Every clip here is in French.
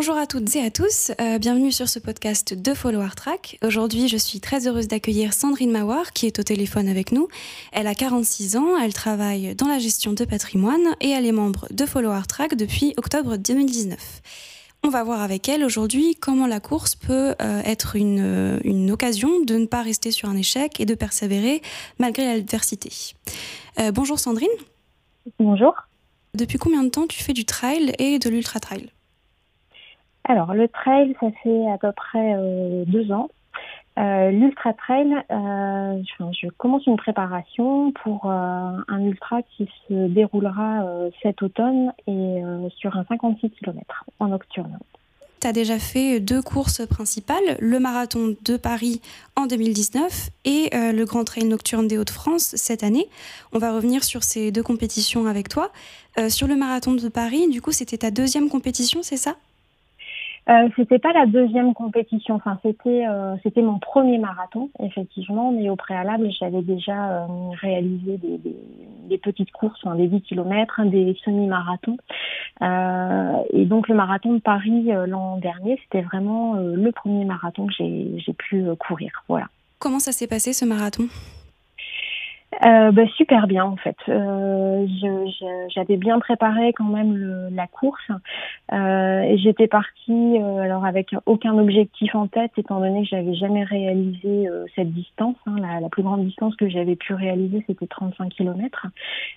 Bonjour à toutes et à tous, euh, bienvenue sur ce podcast de Follower Track. Aujourd'hui, je suis très heureuse d'accueillir Sandrine Mawar qui est au téléphone avec nous. Elle a 46 ans, elle travaille dans la gestion de patrimoine et elle est membre de Follower Track depuis octobre 2019. On va voir avec elle aujourd'hui comment la course peut euh, être une, une, occasion de ne pas rester sur un échec et de persévérer malgré l'adversité. Euh, bonjour Sandrine. Bonjour. Depuis combien de temps tu fais du trail et de l'ultra trail Alors le trail, ça fait à peu près euh, deux ans. Euh, l'ultra trail, euh, je, je, commence une préparation pour un ultra qui se déroulera cet automne et sur un 56 km en nocturne. Tu as déjà fait deux courses principales, le marathon de Paris en 2019 et le Grand Trail nocturne des Hauts-de-France cette année. On va revenir sur ces deux compétitions avec toi. Sur le marathon de Paris, du coup, c'était ta deuxième compétition, c'est ça? Euh, c'était pas la deuxième compétition, enfin c'était euh, c'était mon premier marathon effectivement, mais au préalable j'avais déjà euh, réalisé des, des, des, petites courses, des 10 km, des semi-marathons, euh, et donc le marathon de Paris euh, l'an dernier c'était vraiment le premier marathon que j'ai j'ai pu courir, voilà. Comment ça s'est passé ce marathon? Euh, bah, super bien en fait. Euh, J'avais bien préparé quand même le, la course euh, j'étais partie euh, alors avec aucun objectif en tête étant donné que j'avais jamais réalisé euh, cette distance. Hein, la, la, plus grande distance que j'avais pu réaliser c'était 35 km.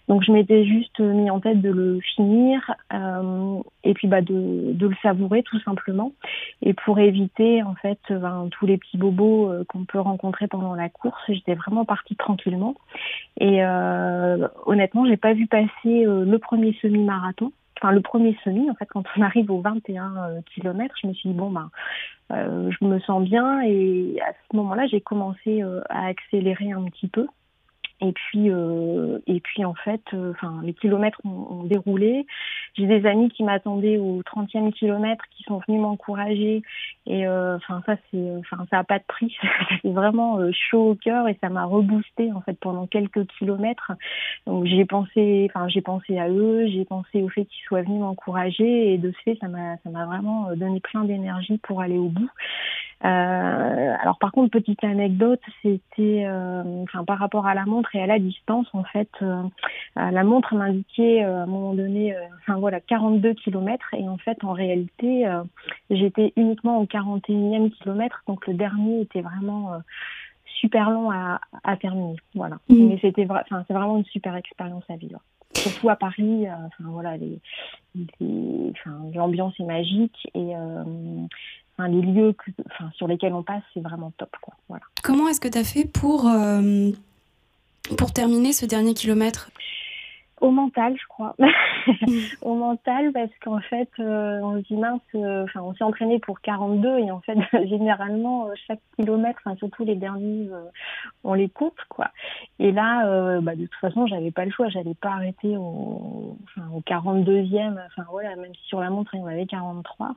Donc je m'étais juste mis en tête de le finir euh, et puis bah de, de, le savourer tout simplement. Et pour éviter en fait ben, tous les petits bobos qu'on peut rencontrer pendant la course, j'étais vraiment partie tranquillement. Et euh, honnêtement, j'ai pas vu passer euh, le premier semi-marathon. Enfin, le premier semi, en fait, quand on arrive aux 21 euh, km, je me suis dit, bon, ben, euh, je me sens bien. Et à ce moment-là, j'ai commencé euh, à accélérer un petit peu. Et puis, euh, et puis en fait, enfin, les kilomètres ont, déroulé. J'ai des amis qui m'attendaient au 30e kilomètre, qui sont venus m'encourager. Et enfin, ça, c'est, enfin, ça a pas de prix. c'est vraiment chaud au cœur et ça m'a reboosté en fait pendant quelques kilomètres. Donc j'ai pensé, enfin, j'ai pensé à eux, j'ai pensé au fait qu'ils soient venus m'encourager et de ce fait, ça m'a, ça m'a vraiment donné plein d'énergie pour aller au bout. Euh, alors par contre, petite anecdote, c'était, euh, enfin par rapport à la montre et à la distance, en fait, euh, la montre m'indiquait à un moment donné, enfin voilà, 42 km et en fait, en réalité, j'étais uniquement au 41e kilomètre, donc le dernier était vraiment super long à, à terminer. Voilà. Mmh. Mais c'était, enfin c'est vraiment une super expérience à vivre surtout à Paris. Enfin voilà, l'ambiance est magique et euh, les lieux que, sur lesquels on passe, c'est vraiment top. Quoi. Voilà. Comment est-ce que tu as fait pour, euh, pour terminer ce dernier kilomètre au mental, je crois. au mental, parce qu'en fait, euh, on se dit mince, euh, enfin, on s'est entraîné pour 42 et en fait, généralement, euh, chaque kilomètre, enfin, surtout les derniers, euh, on les compte, quoi. Et là, bah, de toute façon, j'avais pas le choix, j'allais pas arrêter au, enfin, au 42e, enfin, voilà, même si sur la montre, il y en avait 43.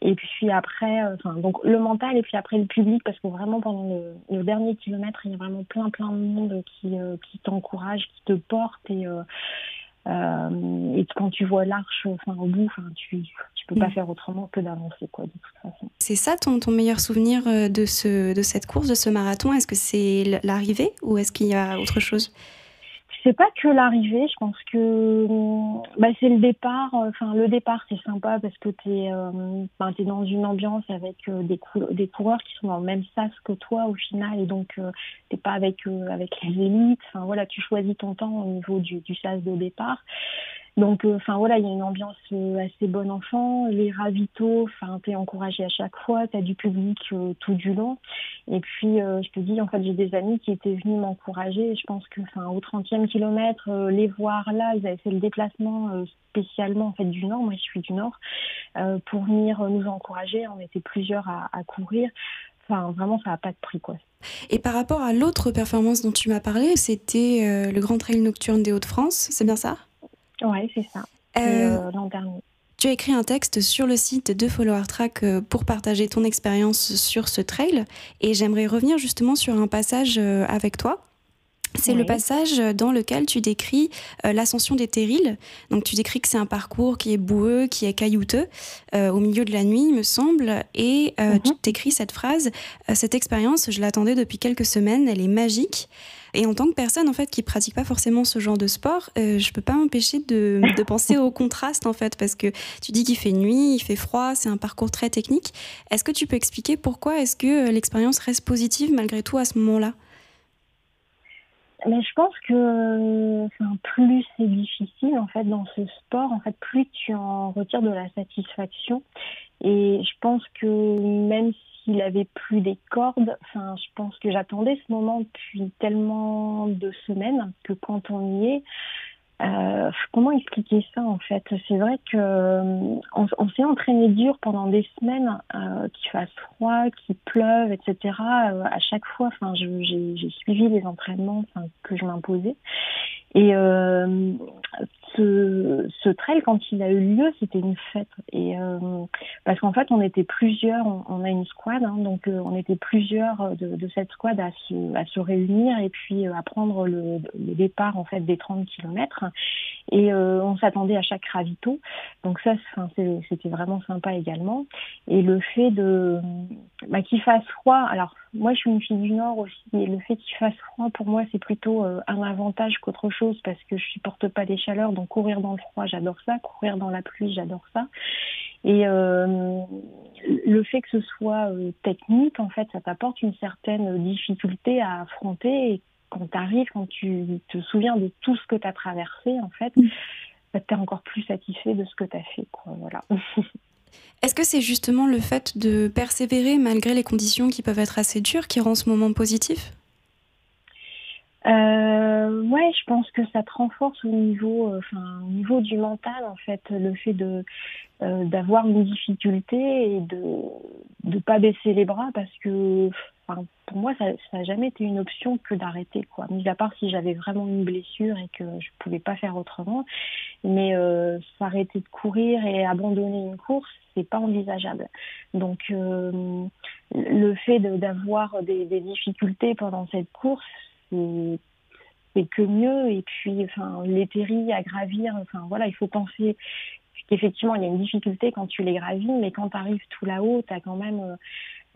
et puis après, enfin, donc le mental et puis après le public, parce que vraiment, pendant le, le dernier kilomètre, il y a vraiment plein, plein de monde qui, qui t'encourage, qui te porte et, euh, euh, et quand tu vois l'arche enfin, au bout, enfin, tu tu peux pas mmh. faire autrement que d'avancer quoi de toute façon. C'est ça ton, ton meilleur souvenir de ce de cette course, de ce marathon? Est-ce que c'est l'arrivée ou est-ce qu'il y a autre chose? C'est pas que l'arrivée, je pense que bah, c'est le départ. Enfin, le départ, c'est sympa parce que tu es, euh, ben, dans une ambiance avec euh, des, cou des coureurs qui sont dans le même sas que toi au final, et donc euh, t'es pas avec euh, avec les élites. Enfin voilà, tu choisis ton temps au niveau du sas de départ. Donc, enfin euh, voilà, il y a une ambiance euh, assez bonne enfant. Les ravitaux, enfin, t'es encouragé à chaque fois, t'as du public euh, tout du long. Et puis, je te dis, en fait, j'ai des amis qui étaient venus m'encourager. Je pense que, enfin, au 30e kilomètre, les voir là, ils avaient fait le déplacement spécialement en fait du Nord. Moi, je suis du Nord pour venir nous encourager. On était plusieurs à, courir. Enfin, vraiment, ça n'a pas de prix, quoi. Et par rapport à l'autre performance dont tu m'as parlé, c'était le Grand Trail nocturne des Hauts-de-France, c'est bien ça? Oui, c'est ça. Euh, euh, L'an dernier. Tu as écrit un texte sur le site de Follower Track pour partager ton expérience sur ce trail et j'aimerais revenir justement sur un passage avec toi. C'est le passage dans lequel tu décris euh, l'ascension des terrils. Donc tu décris que c'est un parcours qui est boueux, qui est caillouteux, euh, au milieu de la nuit, il me semble. Et euh, tu mhm. décris cette phrase, cette expérience, je l'attendais depuis quelques semaines, elle est magique. Et en tant que personne en fait qui pratique pas forcément ce genre de sport, je peux pas m'empêcher de, de, penser au contraste en fait, parce que tu dis qu'il fait nuit, il fait froid, c'est un parcours très technique. Est-ce que tu peux expliquer pourquoi est-ce que l'expérience reste positive malgré tout à ce moment-là? Mais je pense que enfin, plus c'est difficile en fait dans ce sport, en fait plus tu en retires de la satisfaction. Et je pense que même s'il avait plus des cordes, enfin je pense que j'attendais ce moment depuis tellement de semaines que quand on y est, euh, comment expliquer ça en fait? C'est vrai que euh, on, s'est entraîné dur pendant des semaines, euh, qu'il fasse froid, qu'il pleuve, etc. À chaque fois, enfin, j'ai suivi les entraînements que je m'imposais. Et ce, ce trail, quand il a eu lieu, c'était une fête. Et euh, parce qu'en fait, on était plusieurs, on, a une squad, hein, donc euh, on était plusieurs de, de, cette squad à se, à se réunir et puis euh, à prendre le, le, départ en fait des 30 kilomètres. Et euh, on s'attendait à chaque ravito. Donc ça, c'était vraiment sympa également. Et le fait de bah, qu'il fasse froid. Alors moi, je suis une fille du Nord aussi, et le fait qu'il fasse froid pour moi, c'est plutôt un avantage qu'autre chose parce que je supporte pas les chaleurs donc courir dans le froid, j'adore ça. Courir dans la pluie, j'adore ça. Et euh, le fait que ce soit euh, technique, en fait, ça t'apporte une certaine difficulté à affronter. Et quand tu arrives, quand tu te souviens de tout ce que tu as traversé, en fait, bah, tu es encore plus satisfait de ce que tu as fait. Quoi. Voilà. Est-ce que c'est justement le fait de persévérer malgré les conditions qui peuvent être assez dures qui rend ce moment positif? Euh, ouais, je pense que ça te renforce au niveau, euh, enfin, au niveau du mental en fait, le fait de euh, d'avoir une difficulté et de de pas baisser les bras parce que, enfin, pour moi, ça n'a jamais été une option que d'arrêter quoi. Mis à part si j'avais vraiment une blessure et que je pouvais pas faire autrement, mais euh, s'arrêter de courir et abandonner une course, c'est pas envisageable. Donc euh, le fait d'avoir des, des difficultés pendant cette course c'est que mieux. Et puis, enfin, les terris à gravir, enfin voilà, il faut penser qu'effectivement, il y a une difficulté quand tu les gravis, mais quand tu arrives tout là-haut, tu as quand même euh,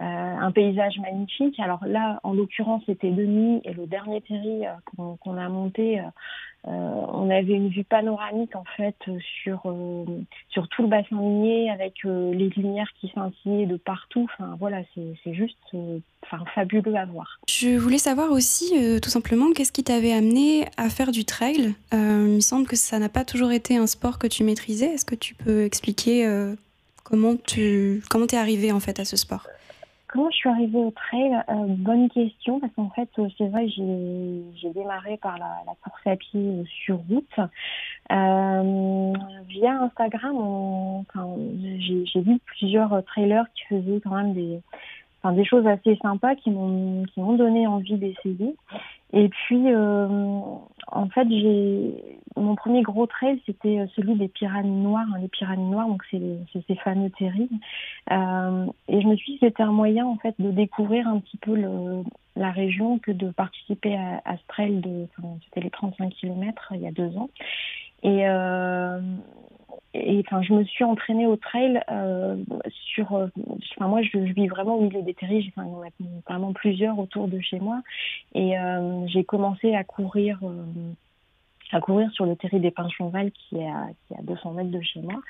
un paysage magnifique. Alors là, en l'occurrence, c'était de nuit et le dernier terri euh, qu'on a monté, euh, on avait une vue panoramique en fait sur sur tout le bassin minier avec les lumières qui scintillaient de partout. Enfin voilà, c'est juste fabuleux à voir. Je voulais savoir aussi tout simplement qu'est-ce qui t'avait amené à faire du trail? il me semble que ça n'a pas toujours été un sport que tu maîtrisais. Est-ce que tu peux expliquer comment tu comment t'es arrivé en fait à ce sport? Comment je suis arrivée au trail? Euh, Bonne question, parce qu'en fait, euh, c'est vrai, j'ai démarré par la, la, course à pied euh, sur route. Euh, via Instagram, enfin, j'ai vu plusieurs trailers qui faisaient quand même des, enfin, des choses assez sympas qui m'ont qui m'ont donné envie d'essayer. Et puis, euh, en fait, j'ai mon premier gros trail, c'était euh, celui des Pyramides Noires. Hein, les Pyramides Noires, donc c'est ces fameux terribles. Euh, et je me suis dit c'était un moyen en fait de découvrir un petit peu le, la région que de participer à, à ce trail de, enfin, c'était les 35 km il y a deux ans. Et, euh, et enfin, je me suis entraînée au trail euh, sur. Euh, enfin, moi, je, vis vraiment au milieu des terrils. Enfin, il y en a vraiment plusieurs autour de chez moi. Et euh, j'ai commencé à courir. Euh, à courir sur le terri des Pinchonval qui est à, qui est à 200 mètres de chez moi.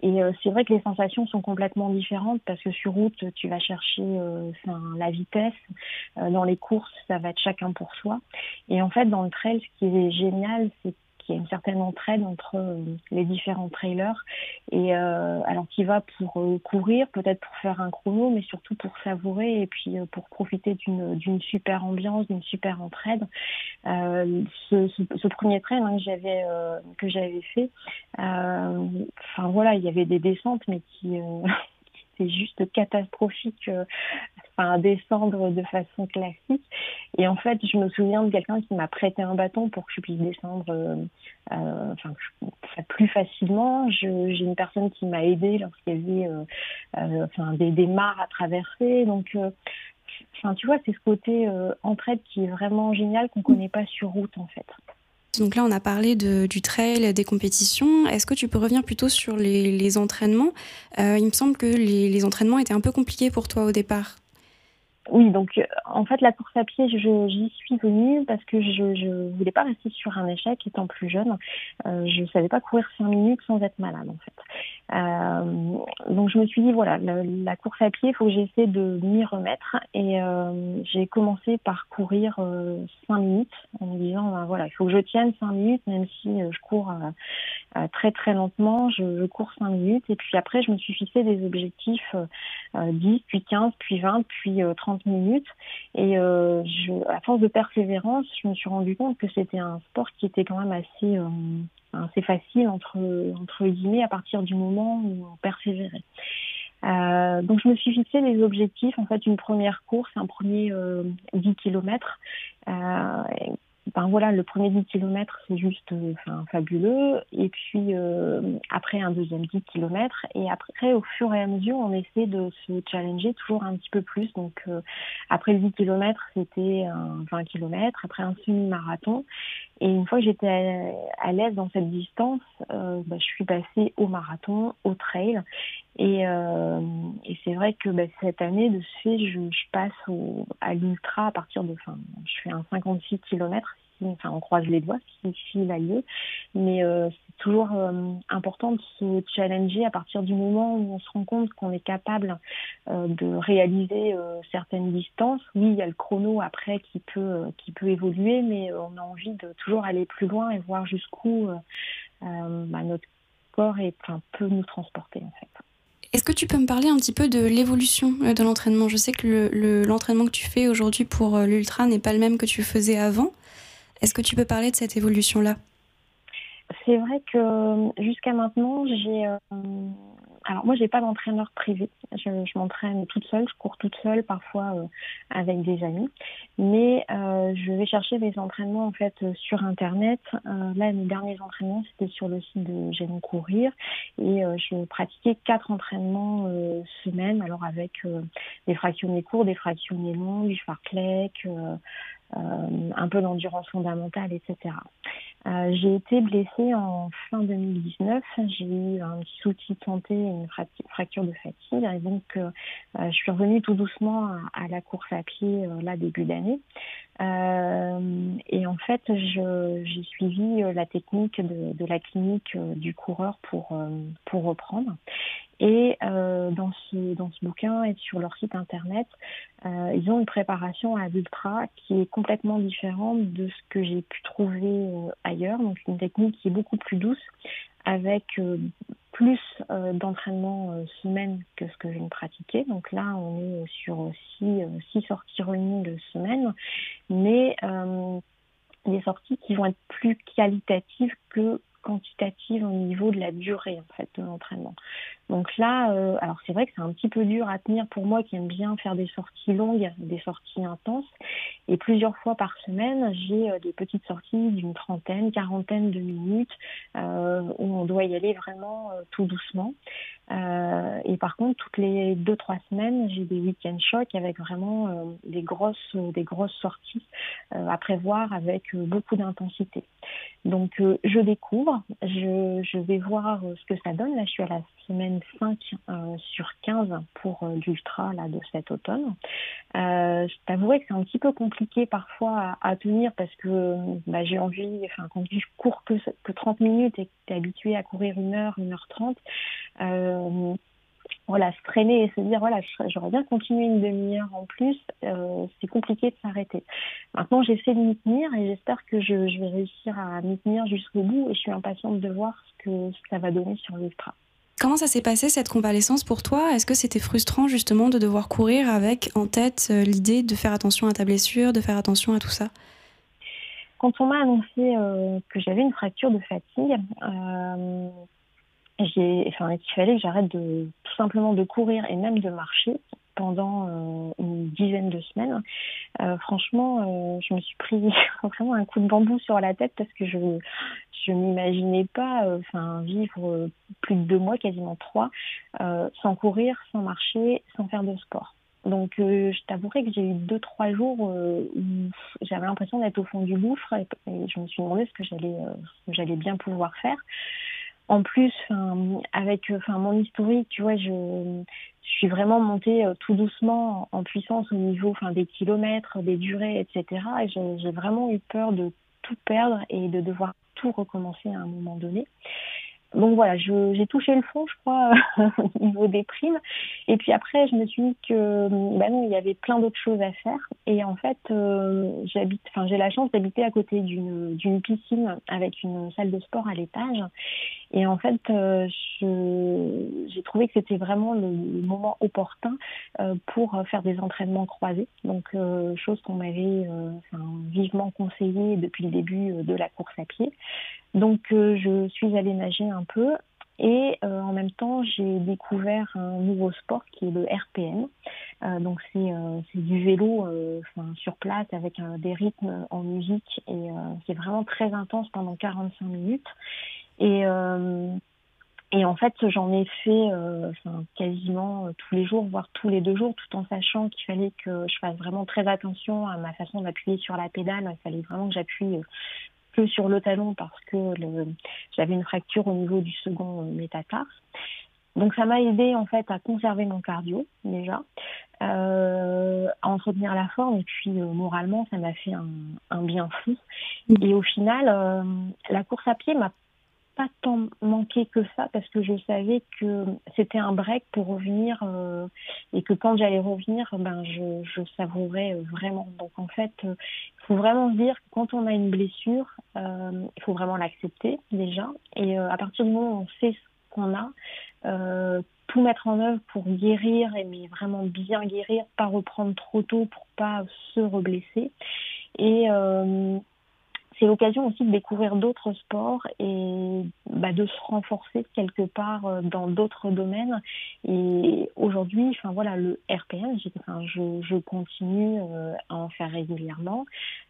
Et euh, c'est vrai que les sensations sont complètement différentes parce que sur route, tu vas chercher enfin, la vitesse. dans les courses, ça va être chacun pour soi. Et en fait, dans le trail, ce qui est génial, c'est une certaine entraide entre euh, les différents trailers et euh, alors qui va pour euh, courir, peut-être pour faire un chrono, mais surtout pour savourer et puis pour profiter d'une d'une super ambiance, d'une super entraide. Ce, premier trail hein, que j'avais que j'avais fait, enfin voilà, il y avait des descentes mais qui c'est juste catastrophique enfin, descendre de façon classique. Et en fait, je me souviens de quelqu'un qui m'a prêté un bâton pour que je puisse descendre euh, euh enfin, plus facilement. J'ai une personne qui m'a aidé lorsqu'il y avait euh, enfin, des, des mares à traverser. Donc, enfin, tu vois, c'est ce côté entraide qui est vraiment génial qu'on connaît pas sur route en fait. Donc là, on a parlé du trail, des compétitions. Est-ce que tu peux revenir plutôt sur les, entraînements? Il me semble que les entraînements étaient un peu compliqués pour toi au départ. Oui, donc euh, en fait la course à pied, j'y suis venue parce que je ne voulais pas rester sur un échec étant plus jeune. Euh, je savais pas courir cinq minutes sans être malade en fait. Euh, donc je me suis dit voilà la, course à pied, il faut que j'essaie de m'y remettre. Et euh, j'ai commencé par courir euh, cinq minutes en me disant ben, voilà il faut que je tienne cinq minutes même si je cours très très lentement, je, je, cours cinq minutes. Et puis après je me suis fixé des objectifs 10 puis 15 puis 20 puis 30 minutes. Et euh, je, à force de persévérance, je me suis rendu compte que c'était un sport qui était quand même assez, euh, assez facile entre, entre guillemets à partir du moment où on persévérait. Euh, donc je me suis fixé des objectifs, en fait une première course, un premier 10 km euh, ben voilà, le premier 10 km, c'est juste enfin, fabuleux. Et puis euh, après un deuxième 10 km. Et après, au fur et à mesure, on essaie de se challenger toujours un petit peu plus. Donc euh, après le 10 km, c'était un 20 km. Après un semi-marathon. Et une fois que j'étais à, l'aise dans cette distance, euh, ben, je suis passée au marathon, au trail. Et, euh, et c'est vrai que ben, cette année, de ce fait, je, je passe au, à l'ultra à partir de, enfin, je fais un 56 km enfin on croise les doigts si, il a lieu, mais euh, c'est toujours euh, important de se challenger à partir du moment où on se rend compte qu'on est capable euh, de réaliser certaines distances. Oui, il y a le chrono après qui peut qui peut évoluer, mais on a envie de toujours aller plus loin et voir jusqu'où bah, notre corps peut nous transporter. Est-ce que tu peux me parler un petit peu de l'évolution de l'entraînement? Je sais que l'entraînement que tu fais aujourd'hui pour l'ultra n'est pas le même que tu faisais avant. Est-ce que tu peux parler de cette évolution-là? C'est vrai que jusqu'à maintenant, j'ai. Euh, alors moi, j'ai pas d'entraîneur privé. Je, m'entraîne toute seule, je cours toute seule, parfois euh, avec des amis. Mais euh, je vais chercher des entraînements en fait sur internet. là, mes derniers entraînements, c'était sur le site de J'aime courir et je pratiquais quatre entraînements semaine. Alors avec des fractionnés courts, des fractionnés longs, du fartlek. Euh, un peu d'endurance fondamentale, etc. Euh, j'ai été blessée en fin 2019. J'ai eu un souci de santé et une fracture de fatigue. Et donc, euh, je suis revenue tout doucement à, la course à pied là début d'année. et en fait, j'ai suivi la technique de, la clinique du coureur pour, pour reprendre. Et euh, dans, ce, dans ce bouquin et sur leur site internet, euh, ils ont une préparation à l'ultra qui est complètement différente de ce que j'ai pu trouver euh, Donc une technique qui est beaucoup plus douce, avec euh, plus euh, d'entraînement semaine que ce que je ne pratiquais. Donc là, on est sur six, six sorties running semaine, mais des sorties qui vont être plus qualitatives que quantitative au niveau de la durée de l'entraînement. Donc là, euh, alors c'est vrai que c'est un petit peu dur à tenir pour moi qui aime bien faire des sorties longues, des sorties intenses. Et plusieurs fois par semaine, j'ai euh, des petites sorties d'une trentaine, quarantaine de minutes euh, où on doit y aller vraiment tout doucement. et par contre, toutes les deux trois semaines, j'ai des week-end chocs avec vraiment des grosses des grosses sorties à prévoir avec beaucoup d'intensité. Donc je découvre, je, je vais voir ce que ça donne. Là, je suis à la semaine 5 euh, sur 15 pour euh, l'ultra là, de cet automne. Euh, je que c'est un petit peu compliqué parfois à, tenir parce que bah, j'ai envie, enfin quand je cours que, que 30 minutes et que tu es habitué à courir une heure, une heure 30, euh, voilà, se traîner et se dire voilà, j'aurais bien continué une demi-heure en plus, c'est compliqué de s'arrêter. Maintenant, j'essaie de m'y tenir et j'espère que je, je, vais réussir à m'y tenir jusqu'au bout et je suis impatiente de voir ce que ça va donner sur l'ultra. Comment ça s'est passé cette convalescence pour toi? Est-ce que c'était frustrant justement de devoir courir avec en tête euh, l'idée de faire attention à ta blessure, de faire attention à tout ça? Quand on m'a annoncé euh, que j'avais une fracture de fatigue, euh, j'ai, enfin, fallait que j'arrête de tout simplement de courir et même de marcher pendant euh, une dizaine de semaines. Euh, franchement, euh, je me suis pris vraiment un coup de bambou sur la tête parce que je je m'imaginais pas vivre plus de deux mois, quasiment trois, sans courir, sans marcher, sans faire de sport. Donc, je t'avouerai que j'ai eu deux, trois jours où j'avais l'impression d'être au fond du gouffre et, je me suis demandé ce que j'allais, j'allais bien pouvoir faire. En plus, avec mon historique, tu vois, je, suis vraiment montée tout doucement en puissance au niveau enfin des kilomètres, des durées, etc. Et j'ai vraiment eu peur de tout perdre et de devoir tout recommencer à un moment donné. Donc voilà, j'ai touché le fond, je crois, au niveau des primes. Et puis après, je me suis dit que bah non, il y avait plein d'autres choses à faire. Et en fait, euh, j'habite, enfin, j'ai la chance d'habiter à côté d'une piscine avec une salle de sport à l'étage. Et en fait, euh, j'ai trouvé que c'était vraiment le, moment opportun euh, pour faire des entraînements croisés. Donc, euh, chose qu'on m'avait vivement conseillé depuis le début de la course à pied. Donc, je suis allée nager un peu. Et en même temps, j'ai découvert un nouveau sport qui est le RPM. donc c'est du vélo sur place avec des rythmes en musique et c'est vraiment très intense pendant 45 minutes. Et, euh, et en fait, j'en ai fait euh, quasiment euh, tous les jours, voire tous les deux jours, tout en sachant qu'il fallait que je fasse vraiment très attention à ma façon d'appuyer sur la pédale. Il fallait vraiment que j'appuie que sur le talon parce que j'avais une fracture au niveau du second métatarse. Donc ça m'a aidé en fait à conserver mon cardio déjà, euh, à entretenir la forme et puis moralement ça m'a fait un, un, bien fou. Mmh. Et au final, la course à pied m'a pas tant manqué que ça parce que je savais que c'était un break pour revenir euh, et que quand j'allais revenir, ben je, je savourais vraiment. Donc en fait, euh, il faut vraiment se dire que quand on a une blessure, euh, il faut vraiment l'accepter déjà. Et à partir du moment où on sait ce qu'on a, tout mettre en œuvre pour guérir, et mais vraiment bien guérir, pas reprendre trop tôt pour pas se reblesser. Et c'est l'occasion aussi de découvrir d'autres sports et bah, de se renforcer quelque part euh, dans d'autres domaines. Et aujourd'hui, enfin voilà, le RPM, enfin, je, continue euh, à en faire régulièrement.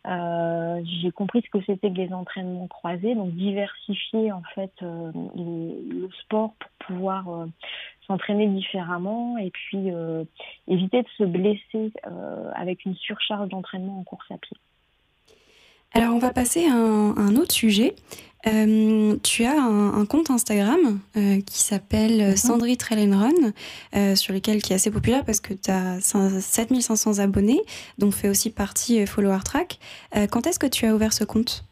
Euh, j'ai compris ce que c'était que les entraînements croisés, donc diversifier en fait le sport pour pouvoir s'entraîner différemment et puis éviter de se blesser avec une surcharge d'entraînement en course à pied. Alors, on va passer à un, autre sujet. Euh, tu as un, compte Instagram euh, qui s'appelle. Sandry Trail Run, euh, sur lequel qui est assez populaire parce que tu as 7500 abonnés, dont fait aussi partie Follower Track. quand est-ce que tu as ouvert ce compte?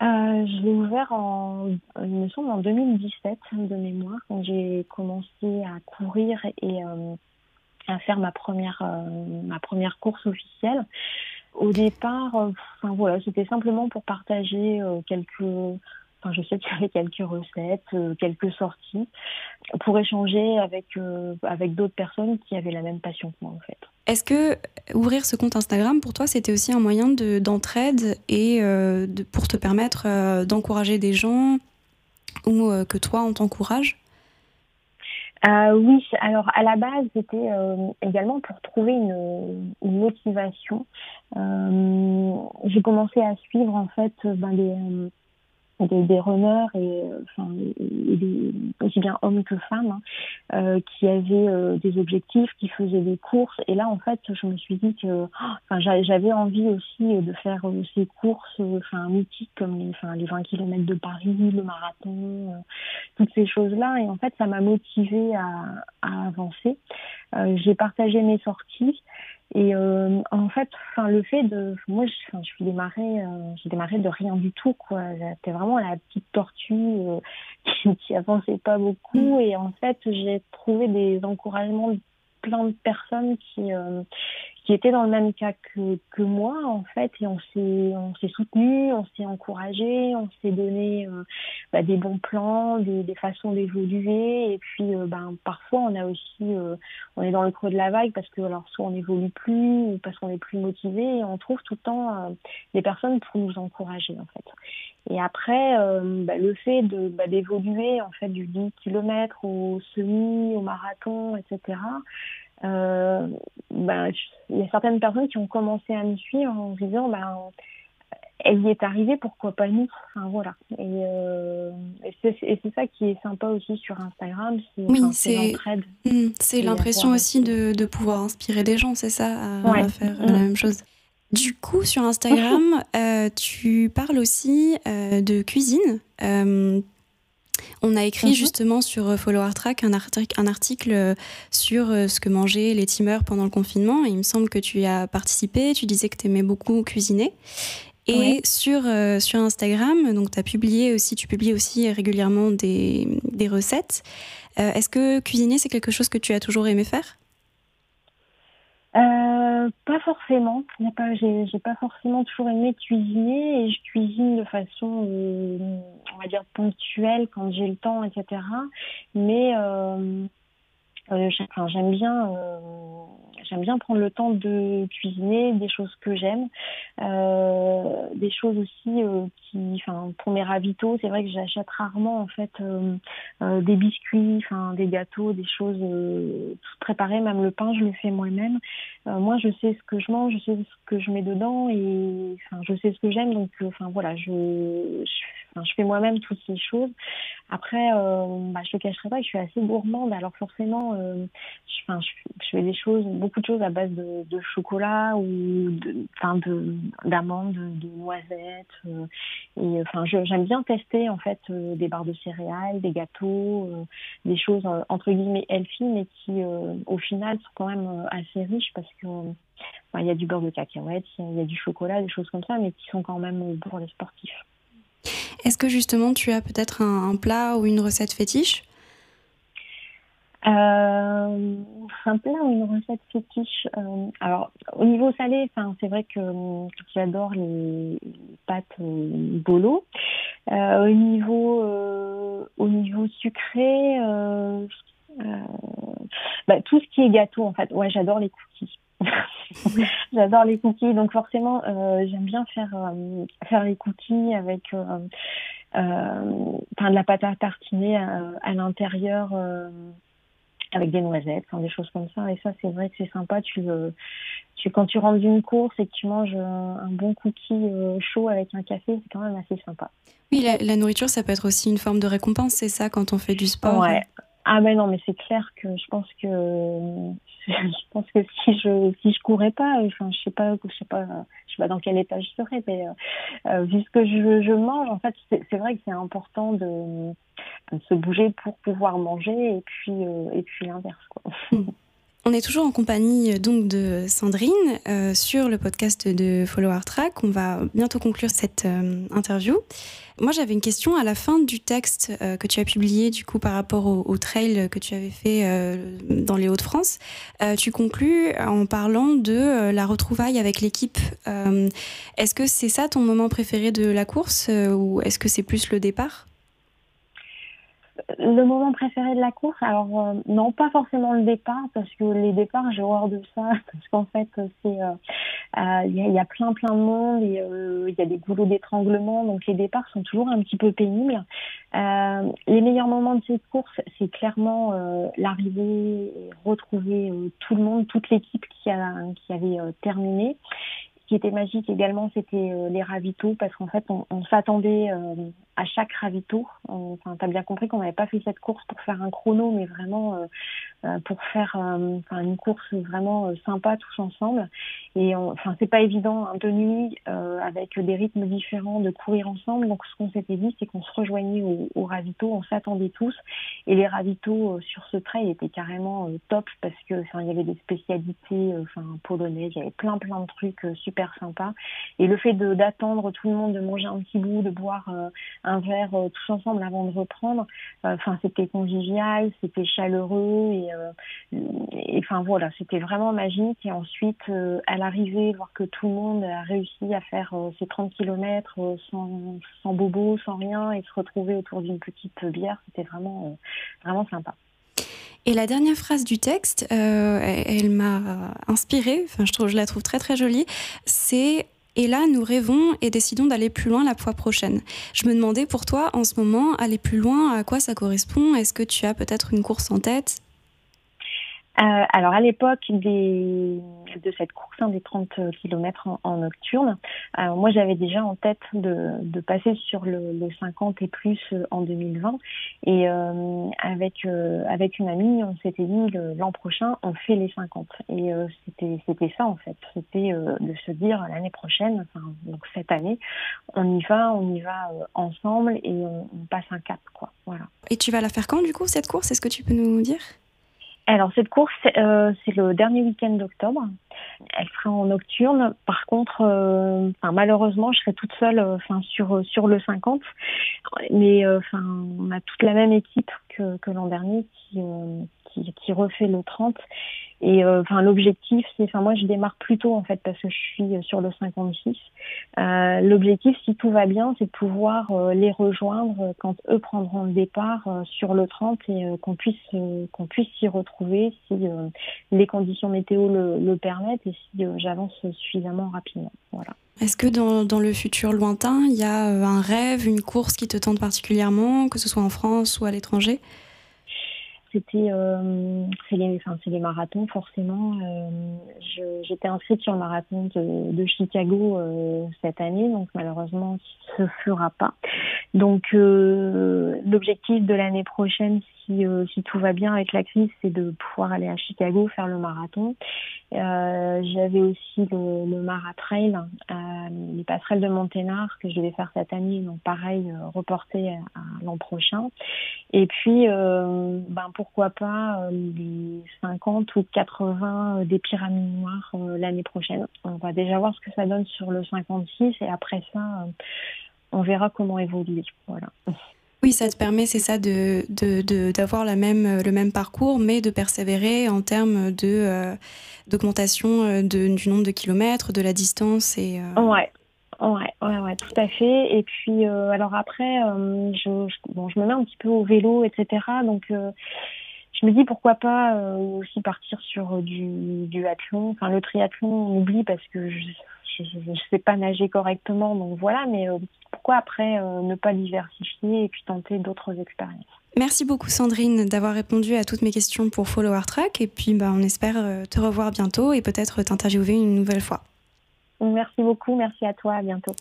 Je l'ai ouvert en, il me semble, en 2017 de mémoire, quand j'ai commencé à courir et à faire ma première, ma première course officielle au départ, euh, voilà, c'était simplement pour partager euh, quelques. Enfin, je sais qu'il y avait quelques recettes, euh, quelques sorties, pour échanger avec avec d'autres personnes qui avaient la même passion que moi en fait. Est-ce que ouvrir ce compte Instagram pour toi c'était aussi un moyen de d'entraide et de, pour te permettre d'encourager des gens ou que toi on t'encourage? Euh, oui, alors à la base, c'était euh, également pour trouver une, une motivation. Euh, j'ai commencé à suivre en fait ben, des, des, runners et enfin des, aussi bien hommes que femmes hein, euh, qui avaient euh, des objectifs, qui faisaient des courses. Et là en fait je me suis dit que enfin j'avais envie aussi de faire euh, ces courses enfin mythiques comme les enfin les 20 km de Paris, le marathon, toutes ces choses là et en fait ça m'a motivée à, à avancer. j'ai partagé mes sorties et euh, en fait, enfin le fait de, moi, je, je suis démarrée, euh, j'ai démarré de rien du tout, quoi. J'étais vraiment la petite tortue euh, qui, qui avançait pas beaucoup. Et en fait, j'ai trouvé des encouragements de plein de personnes qui euh, qui étaient dans le même cas que, que moi en fait et on s'est on s'est soutenu on s'est encouragé on s'est donné euh, bah, des bons plans des, des façons d'évoluer et puis euh, ben parfois on a aussi euh, on est dans le creux de la vague parce que alors soit on n'évolue plus ou parce qu'on est plus motivé et on trouve tout le temps des personnes pour nous encourager en fait. Et après bah, le fait de bah, d'évoluer en fait du 10 km au semi au marathon etc euh, ben, il y a certaines personnes qui ont commencé à me suivre en me disant ben, elle y est arrivée, pourquoi pas nous? Enfin voilà. Et, c'est ça qui est sympa aussi sur Instagram, oui, c'est l'entraide. Hmm, c'est l'impression aussi de, de, pouvoir inspirer des gens, c'est ça, à, faire la même chose. Du coup, sur Instagram, tu parles aussi de cuisine. On a écrit mhm. justement sur euh, Follower Track un, article, euh, sur euh, ce que mangeaient les teamers pendant le confinement. il me semble que tu y as participé. Tu disais que tu aimais beaucoup cuisiner. Et sur, sur Instagram, donc as publié aussi, tu publies aussi régulièrement des, recettes. Est-ce que cuisiner, c'est quelque chose que tu as toujours aimé faire? Euh, pas forcément. J'ai, pas forcément toujours aimé cuisiner et je cuisine de façon, euh, on va dire ponctuelle quand j'ai le temps, etc. Mais euh, euh, j'aime bien, euh, j'aime bien prendre le temps de cuisiner des choses que j'aime, euh, des choses aussi qui, enfin, pour mes ravitaux, c'est vrai que j'achète rarement en fait des biscuits, enfin, des gâteaux, des choses préparées. Même le pain, je le fais moi-même. moi, je sais ce que je mange, je sais ce que je mets dedans et, enfin, je sais ce que j'aime. Donc, enfin, voilà, je, je, je fais moi-même toutes ces choses. Après, euh, bah, je ne cacherai pas que je suis assez gourmande. Alors forcément, euh, je, fais des choses, beaucoup de choses à base de, de chocolat ou d'amandes, de, de, noisettes. Euh, j'aime bien tester en fait euh, des barres de céréales, des gâteaux, des choses entre guillemets healthy, mais qui au final sont quand même assez riches parce que il y a du beurre de cacahuète, il y, a du chocolat, des choses comme ça, mais qui sont quand même pour les sportifs. Est-ce que justement tu as peut-être un, plat ou une recette fétiche? Euh, un plat ou une recette fétiche. Euh, alors, au niveau salé, c'est vrai que j'adore les pâtes euh, bolo. au niveau, au niveau sucré, bah, tout ce qui est gâteau, en fait. Ouais, j'adore les cookies. J'adore les cookies, donc forcément, euh, j'aime bien faire euh, faire les cookies avec euh, de la pâte à tartiner à, l'intérieur avec des noisettes, des choses comme ça. Et ça, c'est vrai que c'est sympa. Tu, tu quand tu rentres d'une course et que tu manges un bon cookie chaud avec un café, c'est quand même assez sympa. Oui, la, la, nourriture, ça peut être aussi une forme de récompense, c'est ça, quand on fait du sport? Ouais. Ah ben non, mais c'est clair que je pense que je pense que si je si je courais pas, enfin je sais pas je sais pas je sais pas dans quel état je serais, mais euh, euh vu ce que je, je mange, en fait c'est vrai que c'est important de, de, se bouger pour pouvoir manger et puis euh, et puis l'inverse quoi. On est toujours en compagnie euh, donc de Sandrine euh, sur le podcast de Follower Track. On va bientôt conclure cette euh, interview. Moi, j'avais une question à la fin du texte que tu as publié du coup par rapport au, trail que tu avais fait dans les Hauts-de-France. tu conclus en parlant de la retrouvaille avec l'équipe. est-ce que c'est ça ton moment préféré de la course ou est-ce que c'est plus le départ? Le moment préféré de la course, alors euh, non, pas forcément le départ, parce que les départs, j'ai horreur de ça, parce qu'en fait, c'est euh, euh, il y, a plein plein de monde et il y a des goulots d'étranglement, donc les départs sont toujours un petit peu pénibles. les meilleurs moments de cette course, c'est clairement l'arrivée, retrouver tout le monde, toute l'équipe qui a qui avait terminé. Qui était magique également, c'était les ravitaux, parce qu'en fait, on, s'attendait à chaque ravito. Enfin, t'as bien compris qu'on n'avait pas fait cette course pour faire un chrono, mais vraiment euh, euh, pour faire euh, une course vraiment sympa tous ensemble. Et enfin, c'est pas évident un de nuit avec des rythmes différents de courir ensemble. Donc, ce qu'on s'était dit, c'est qu'on se rejoignait au, au on s'attendait tous. Et les ravitaux sur ce trail étaient carrément top parce que enfin, il y avait des spécialités enfin polonaises, il y avait plein plein de trucs super sympas. Et le fait d'attendre tout le monde, de manger un petit bout, de boire un verre euh, tous ensemble avant de reprendre. Euh, enfin, c'était convivial, c'était chaleureux et, euh, enfin voilà, c'était vraiment magique. Et ensuite, à l'arrivée, voir que tout le monde a réussi à faire ses 30 km sans, sans bobo, sans rien, et se retrouver autour d'une petite bière, c'était vraiment vraiment sympa. Et la dernière phrase du texte, elle, m'a inspirée, enfin, je la trouve très très jolie, c'est et là, nous rêvons et décidons d'aller plus loin la fois prochaine. Je me demandais pour toi, en ce moment, aller plus loin, à quoi ça correspond? Est-ce que tu as peut-être une course en tête? Euh, alors à l'époque de cette course hein, des 30 km en, nocturne, moi j'avais déjà en tête de, de passer sur le, le, 50 et plus en 2020 et euh, avec euh, avec une amie on s'était dit l'an prochain on fait les 50 et euh, c'était c'était ça en fait. C'était de se dire l'année prochaine enfin donc cette année on y va on y va ensemble et on, on passe un cap quoi. Voilà. Et tu vas la faire quand du coup cette course? Est-ce que tu peux nous dire? Alors cette course, euh, c'est le dernier week-end d'octobre. Elle sera en nocturne. Par contre, euh, malheureusement, je serai toute seule, euh, sur sur le 50. Mais enfin, on a toute la même équipe que, que l'an dernier qui, qui, refait le 30 et euh, l'objectif, c'est, enfin moi je démarre plus tôt en fait parce que je suis sur le 56. Euh, l'objectif, si tout va bien, c'est de pouvoir euh, les rejoindre quand eux prendront le départ sur le 30 et qu'on puisse qu'on puisse s'y retrouver si les conditions météo le, le permettent et si j'avance suffisamment rapidement. Voilà. Est-ce que dans, dans, le futur lointain, il y a un rêve, une course qui te tente particulièrement, que ce soit en France ou à l'étranger? C'était euh, c'est les, enfin, les marathons forcément. Euh, J'étais inscrite sur le marathon de, de Chicago euh, cette année, donc malheureusement se fera pas. Donc l'objectif de l'année prochaine, si, euh, si tout va bien avec la crise, c'est de pouvoir aller à Chicago faire le marathon. Euh, J'avais aussi le, le Maratrail, euh, les passerelles de Monténard que je vais faire cette année, donc pareil, reporté à, à l'an prochain. Et puis, ben pourquoi pas les 50 ou 80 des pyramides noires l'année prochaine. On va déjà voir ce que ça donne sur le 56 et après ça on verra comment évoluer. Voilà. Oui, ça te permet, c'est ça, de, d'avoir la même, le même parcours, mais de persévérer en termes de, euh, d'augmentation euh, de, du nombre de kilomètres, de la distance. Et, euh... ouais. Ouais, ouais, tout à fait. Et puis, euh, alors après, je, bon, je me mets un petit peu au vélo, etc. Donc, je me dis pourquoi pas aussi partir sur du, du athlon. Enfin, le triathlon, on oublie parce que je, je ne sais pas nager correctement, donc voilà, mais euh, pourquoi après euh, ne pas diversifier et puis tenter d'autres expériences? Merci beaucoup Sandrine d'avoir répondu à toutes mes questions pour Follow Track et puis bah, on espère euh, te revoir bientôt et peut-être t'interviewer une nouvelle fois. Merci beaucoup, merci à toi, à bientôt.